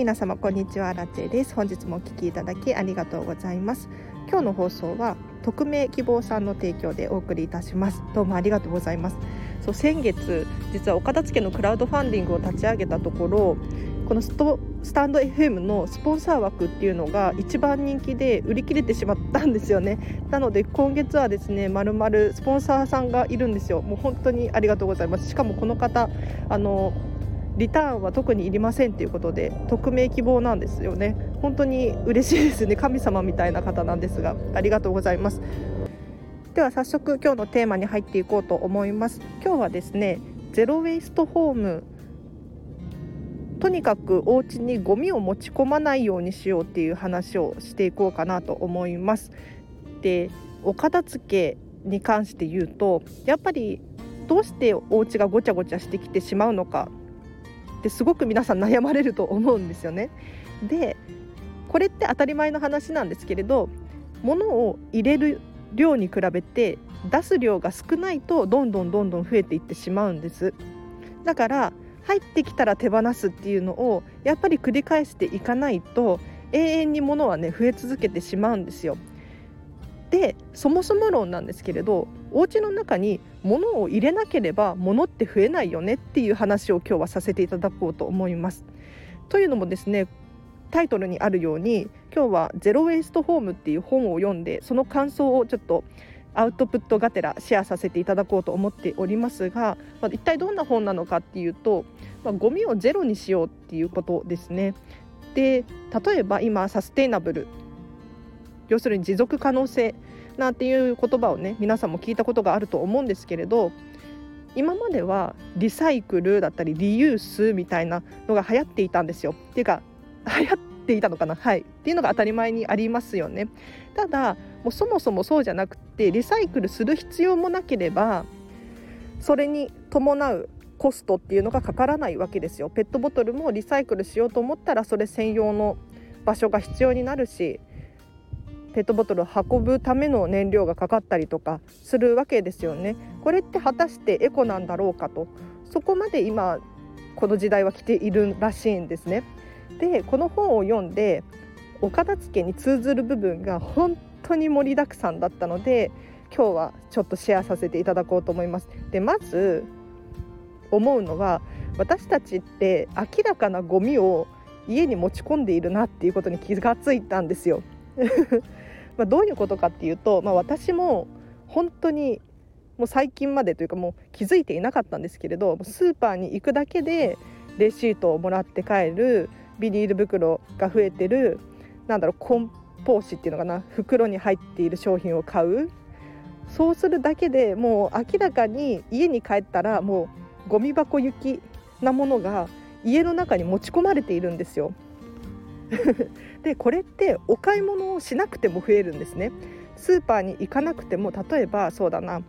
皆様こんにちはラチェです。本日もお聞きいただきありがとうございます。今日の放送は匿名希望さんの提供でお送りいたします。どうもありがとうございます。そう先月実は岡田付けのクラウドファンディングを立ち上げたところこのストスタンド FM のスポンサー枠っていうのが一番人気で売り切れてしまったんですよね。なので今月はですねまるまるスポンサーさんがいるんですよ。もう本当にありがとうございます。しかもこの方あのリターンは特にいりませんということで匿名希望なんですよね。本当に嬉しいですね。神様みたいな方なんですがありがとうございます。では早速今日のテーマに入っていこうと思います。今日はですねゼロウェイストホームとにかくお家にゴミを持ち込まないようにしようっていう話をしていこうかなと思います。でお片付けに関して言うとやっぱりどうしてお家がごちゃごちゃしてきてしまうのかってすごく皆さん悩まれると思うんですよね。でこれって当たり前の話なんですけれど物を入れる量に比べて出す量が少ないとどんどんどんどん増えていってしまうんですだから入ってきたら手放すっていうのをやっぱり繰り返していかないと永遠に物はね増え続けてしまうんですよでそもそも論なんですけれどお家の中に物を入れなければ物って増えないよねっていう話を今日はさせていただこうと思います。というのもですねタイトルにあるように今日は「ゼロ・ウェイスト・ホーム」っていう本を読んでその感想をちょっとアウトプットがてらシェアさせていただこうと思っておりますが、まあ、一体どんな本なのかっていうと、まあ、ゴミをゼロにしようっていうことですね。で例えば今サステイナブル要するに持続可能性なんていう言葉をね皆さんも聞いたことがあると思うんですけれど今まではリサイクルだったりリユースみたいなのが流行っていたんですよ。っていうか流行っていたのかな？はいっていうのが当たり前にありますよね。ただもうそもそもそうじゃなくてリサイクルする必要もなければそれに伴うコストっていうのがかからないわけですよ。ペットボトルもリサイクルしようと思ったらそれ専用の場所が必要になるしペットボトルを運ぶための燃料がかかったりとかするわけですよね。これって果たしてエコなんだろうかとそこまで今この時代は来ているらしいんですね。でこの本を読んでお片付けに通ずる部分が本当に盛りだくさんだったので今日はちょっとシェアさせていただこうと思います。でまず思うのは私たちって明らかなゴミを家に持ち込んでいるなっていうことに気がついたんですよ。まあどういうことかっていうと、まあ、私も本当にもう最近までというかもう気づいていなかったんですけれどスーパーに行くだけでレシートをもらって帰るビニール袋が増えてるなんだろう梱包紙っていうのかな袋に入っている商品を買うそうするだけでもう明らかに家に帰ったらもうゴミ箱行きなものが家の中に持ち込まれているんですよ。でこれってお買い物をしなくても増えるんですね。スーパーに行かなくても例えばそうだな。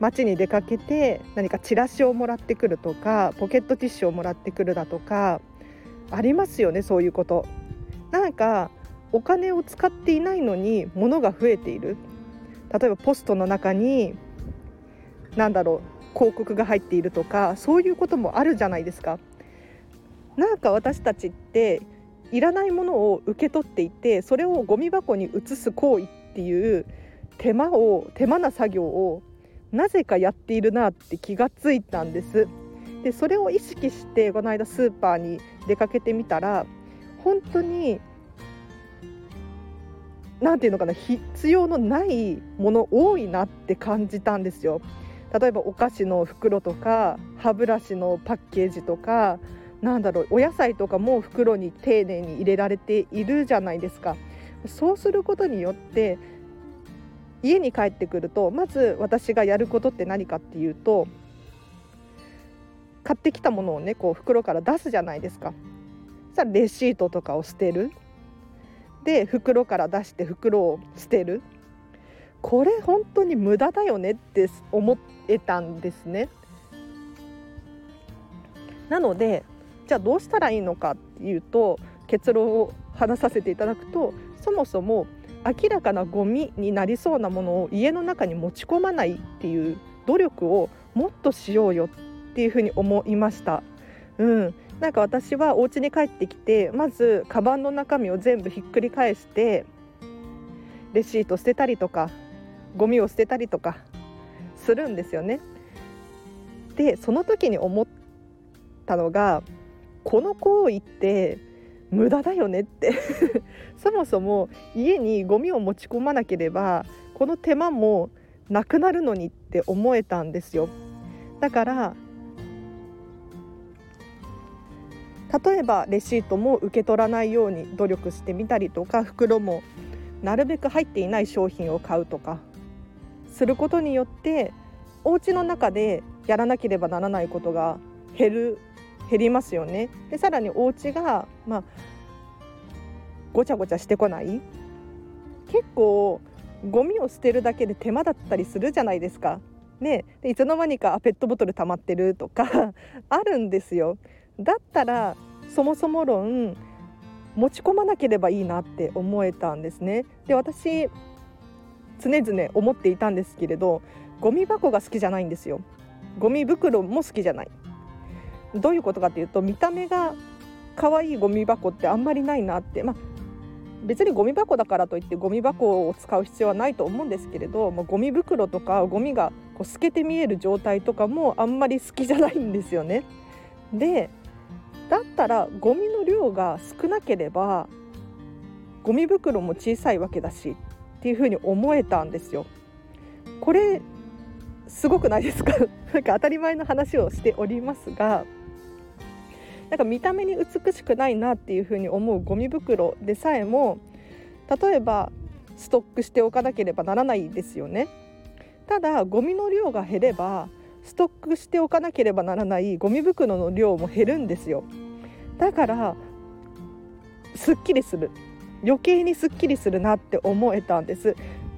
街に出かけて何かチラシをもらってくるとかポケットティッシュをもらってくるだとかありますよねそういうこと。なんかお金を使っていないのに物が増えている。例えばポストの中に何だろう広告が入っているとかそういうこともあるじゃないですか。なんか私たちっていらないものを受け取っていてそれをゴミ箱に移す行為っていう手間を手間な作業をなぜかやっているなって気がついたんです。でそれを意識してこの間スーパーに出かけてみたら本当に何て言うのかな必要のないもの多いなって感じたんですよ。例えばお菓子の袋とか歯ブラシのパッケージとかなんだろうお野菜とかも袋に丁寧に入れられているじゃないですか。そうすることによって家に帰ってくるとまず私がやることって何かっていうと買ってきたものをねこう袋から出すじゃないですか。さレシートとかを捨てる。で袋から出して袋を捨てる。これ本当に無駄だよねって思えたんですね。なのでじゃあどうしたらいいのかっていうと結論を話させていただくとそもそも明らかなゴミになりそうなものを家の中に持ち込まないっていう努力をもっとしようよっていうふうに思いました。うん、なんか私はお家に帰ってきてまずカバンの中身を全部ひっくり返してレシート捨てたりとかゴミを捨てたりとかするんですよね。でその時に思ったのがこの行為って無駄だよねって。そもそも家にゴミを持ち込まなければこの手間もなくなるのにって思えたんですよ。だから例えばレシートも受け取らないように努力してみたりとか袋もなるべく入っていない商品を買うとかすることによってお家の中でやらなければならないことが減る減りますよね。でさらにお家がまあごちゃごちゃしてこない結構ゴミを捨てるだけで手間だったりするじゃないですか。ね、でいつの間にかペットボトル溜まってるとか あるんですよ。だったらそもそも論持ち込まなければいいなって思えたんですね。で私常々思っていたんですけれどゴミ箱が好きじゃないんですよ。ゴミ袋も好きじゃない。どういうことかっていうと見た目が可愛いゴミ箱ってあんまりないなってまあ別にゴミ箱だからといってゴミ箱を使う必要はないと思うんですけれどもうゴミ袋とかゴミがこう透けて見える状態とかもあんまり好きじゃないんですよね。でだったらゴミの量が少なければゴミ袋も小さいわけだしっていうふうに思えたんですよ。これすごくないですか？なんか当たり前の話をしておりますがなんか見た目に美しくないなっていうふうに思うゴミ袋でさえも例えばストックしておかなければならないですよね。ただゴミの量が減ればストックしておかなければならないゴミ袋の量も減るんですよ。だからすっきりする余計にすっきりするなって思えたんです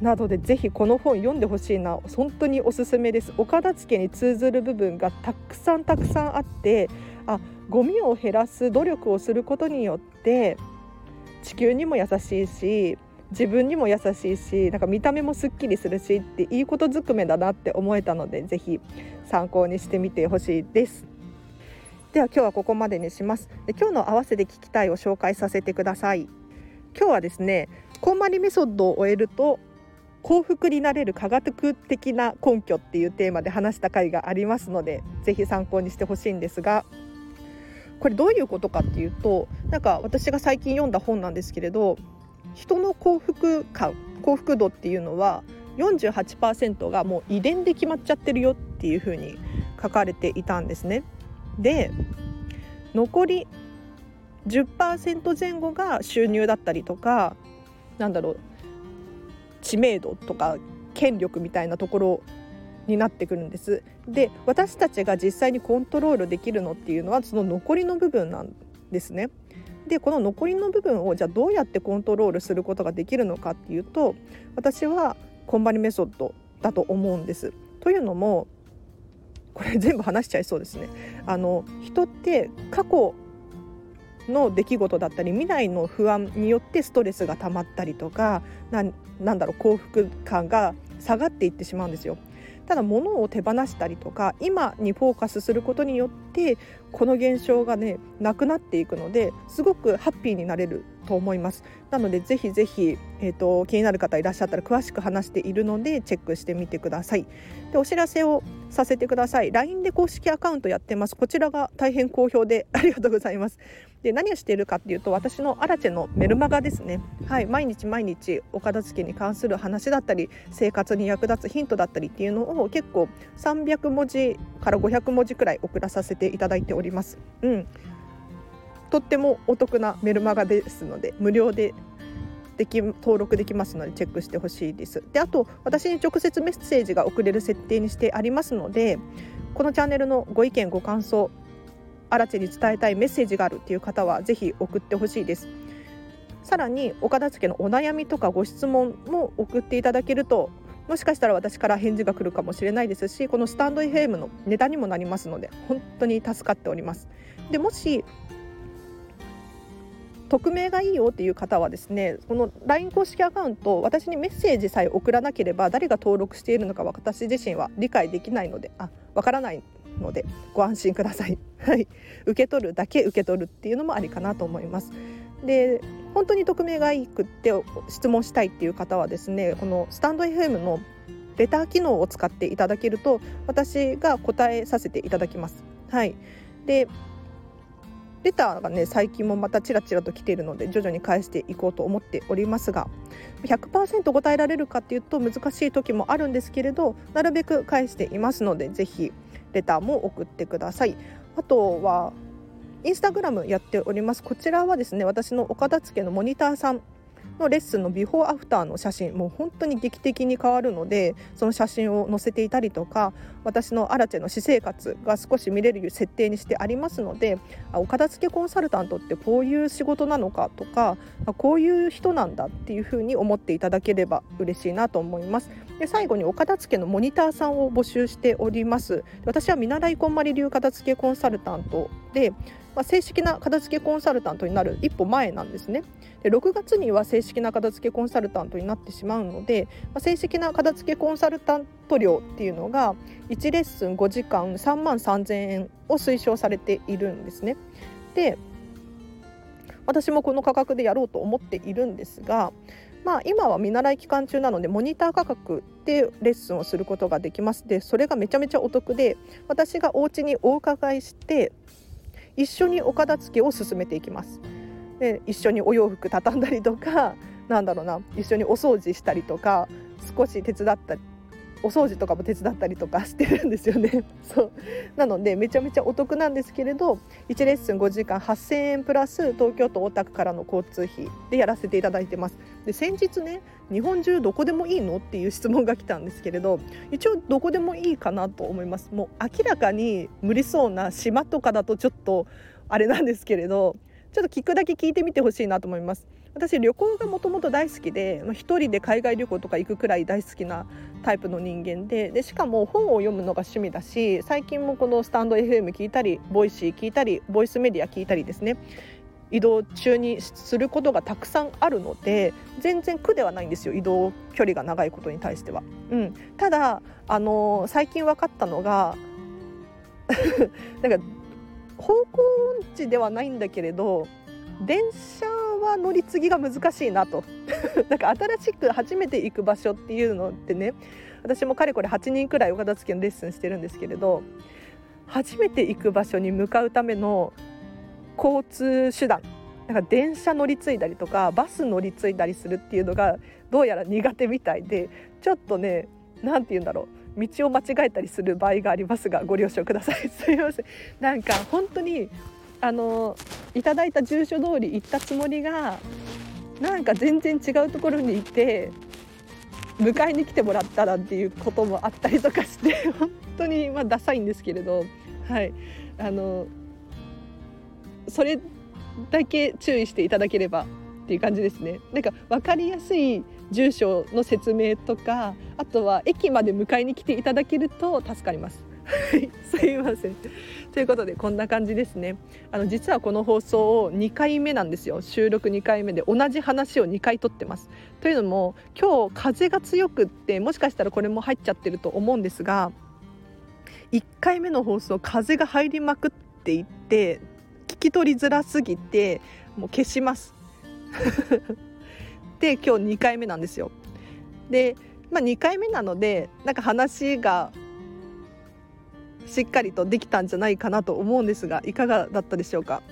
なのでぜひこの本読んでほしいな本当におすすめです岡田付に通ずる部分がたくさんたくさんあってあゴミを減らす努力をすることによって地球にも優しいし自分にも優しいしなんか見た目もすっきりするしっていいことずくめだなって思えたのでぜひ参考にしてみてほしいです。では今日はここまでにします。で今日の合わせて聞きたいを紹介させてください。今日はですねこんまりメソッドを終えると幸福になれる科学的な根拠っていうテーマで話した回がありますのでぜひ参考にしてほしいんですがこれどういうことかっていうとなんか私が最近読んだ本なんですけれど人の幸福感幸福度っていうのは48%がもう遺伝で決まっちゃってるよっていうふうに書かれていたんですね。で残り10%前後が収入だったりとかなんだろう知名度とか権力みたいなところになってくるんですで私たちが実際にコントロールできるのっていうのはその残りの部分なんですね。でこの残りの部分をじゃあどうやってコントロールすることができるのかっていうと私はコンバリメソッドだと思うんです。というのもこれ全部話しちゃいそうですね。あの人って過去の出来事だったり未来の不安によってストレスが溜まったりとかなんだろう幸福感が下がっていってしまうんですよ。ただ物を手放したりとか今にフォーカスすることによってこの現象がねなくなっていくのですごくハッピーになれると思います。なのでぜひぜひ、えーと、気になる方いらっしゃったら詳しく話しているのでチェックしてみてください。でお知らせをさせてください。LINE で公式アカウントやってます。こちらが大変好評でありがとうございます。で何をしているかっていうと私のアラチェのメルマガですね。はい毎日毎日お片付けに関する話だったり生活に役立つヒントだったりっていうのを結構300文字から500文字くらい送らさせていただいております。うん。とってもお得なメルマガですので無料ででき登録できますのでチェックしてほしいです。であと私に直接メッセージが送れる設定にしてありますのでこのチャンネルのご意見ご感想アラチェに伝えたいメッセージがあるっていう方はぜひ送ってほしいです。さらにお片付けのお悩みとかご質問も送っていただけるともしかしたら私から返事が来るかもしれないですしこのスタンド FM のネタにもなりますので本当に助かっております。でもし匿名がいいよっていう方はですねこの LINE 公式アカウント私にメッセージさえ送らなければ誰が登録しているのか私自身は理解できないのであわからないのでご安心ください。はい、受け取るだけ受け取るっていうのもありかなと思います。で本当に匿名がいいくって質問したいっていう方はですねこのスタンド FM のレター機能を使っていただけると私が答えさせていただきます。はい、でレターがね最近もまたちらちらと来ているので徐々に返していこうと思っておりますが100%答えられるかっていうと難しい時もあるんですけれどなるべく返していますのでぜひレターも送ってください。あとはインスタグラムやっておりますこちらはですね私のお片付けのモニターさんのレッスンのビフォーアフターの写真もう本当に劇的に変わるのでその写真を載せていたりとか私のアラチェの私生活が少し見れる設定にしてありますのでお片付けコンサルタントってこういう仕事なのかとかこういう人なんだっていうふうに思っていただければ嬉しいなと思います。で最後にお片付けのモニターさんを募集しております私は見習いこんまり流片付けコンサルタントでまあ、正式な片付けコンサルタントになる一歩前なんですね。で6月には正式な片付けコンサルタントになってしまうので、まあ、正式な片付けコンサルタント料っていうのが1レッスン5時間3万3000円を推奨されているんですね。で私もこの価格でやろうと思っているんですが、まあ、今は見習い期間中なのでモニター価格でレッスンをすることができますでそれがめちゃめちゃお得で私がお家にお伺いして一緒にお片付けを進めていきます。で一緒にお洋服畳んだりとか なんだろうな一緒にお掃除したりとか少し手伝ったりお掃除とかも手伝ったりとか してるんですよね。そう。なのでめちゃめちゃお得なんですけれど1レッスン5時間8000円プラス東京都大田区からの交通費でやらせていただいてます。で先日ね日本中どこでもいいの？っていう質問が来たんですけれど一応どこでもいいかなと思います。もう明らかに無理そうな島とかだとちょっとあれなんですけれどちょっと聞くだけ聞いてみてほしいなと思います。私旅行がもともと大好きで一人で海外旅行とか行くくらい大好きなタイプの人間ででしかも本を読むのが趣味だし最近もこのスタンド FM 聞いたりボイシー聞いたりボイスメディア聞いたりですね。移動中にすることがたくさんあるので全然苦ではないんですよ移動距離が長いことに対しては。うん、ただあの最近分かったのが なんか方向音痴ではないんだけれど電車は乗り継ぎが難しいなと なんか新しく初めて行く場所っていうのってね私もかれこれ8人くらいお片付けのレッスンしてるんですけれど初めて行く場所に向かうための交通手段なんか電車乗り継いだりとかバス乗り継いだりするっていうのがどうやら苦手みたいでちょっとね何て言うんだろう道を間違えたりする場合がありますがご了承ください。すいません。なんか本当にあのいただいた住所通り行ったつもりがなんか全然違うところにいて迎えに来てもらったらっていうこともあったりとかして本当にまあダサいんですけれどはい。あのそれだけ注意していただければっていう感じですね。なんか分かりやすい住所の説明とかあとは駅まで迎えに来ていただけると助かります。はい。すいません。ということでこんな感じですね。あの実はこの放送を2回目なんですよ。収録2回目で同じ話を2回撮ってます。というのも今日風が強くってもしかしたらこれも入っちゃってると思うんですが1回目の放送風が入りまくっていて聞き取りづらすぎてもう消します。で今日2回目なんですよ。でまあ2回目なのでなんか話がしっかりとできたんじゃないかなと思うんですがいかがだったでしょうか。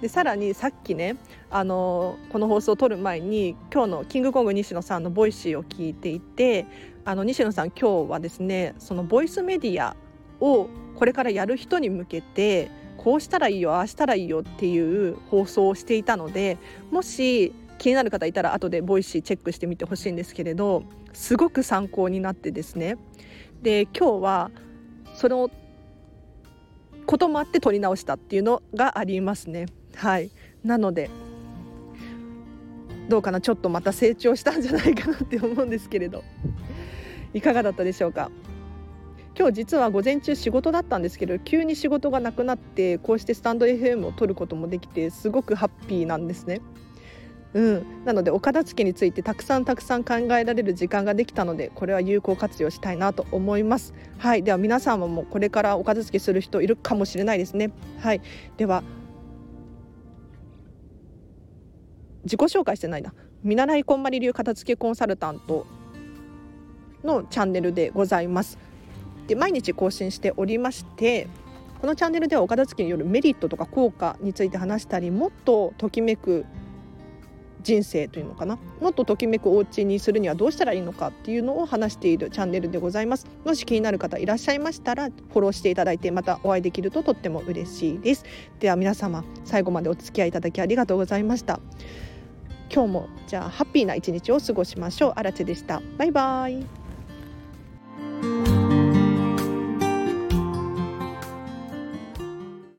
でさらにさっきねあのこの放送を撮る前に今日のキングコング西野さんのボイシーを聞いていてあの西野さん今日はですねそのボイスメディアをこれからやる人に向けてこうしたらいいよああしたらいいよっていう放送をしていたのでもし気になる方いたら後でボイシーチェックしてみてほしいんですけれどすごく参考になってですね。で今日はそのこともあって撮り直したっていうのがありますね。はい。なのでどうかな？ちょっとまた成長したんじゃないかなって思うんですけれど。いかがだったでしょうか？今日実は午前中仕事だったんですけど急に仕事がなくなってこうしてスタンド FM を撮ることもできてすごくハッピーなんですね。うん、なのでお片付けについてたくさんたくさん考えられる時間ができたのでこれは有効活用したいなと思います。はい。では皆さんもこれからお片付けする人いるかもしれないですね。はい。では自己紹介してないな。見習いこんまり流片付けコンサルタントのチャンネルでございます。で毎日更新しておりましてこのチャンネルではお片付けによるメリットとか効果について話したりもっとときめく人生というのかな？もっとときめくお家にするにはどうしたらいいのかっていうのを話しているチャンネルでございます。もし気になる方いらっしゃいましたらフォローしていただいてまたお会いできるととっても嬉しいです。では皆様最後までお付き合いいただきありがとうございました。今日もじゃあハッピーな一日を過ごしましょう。あらでした。バイバイ。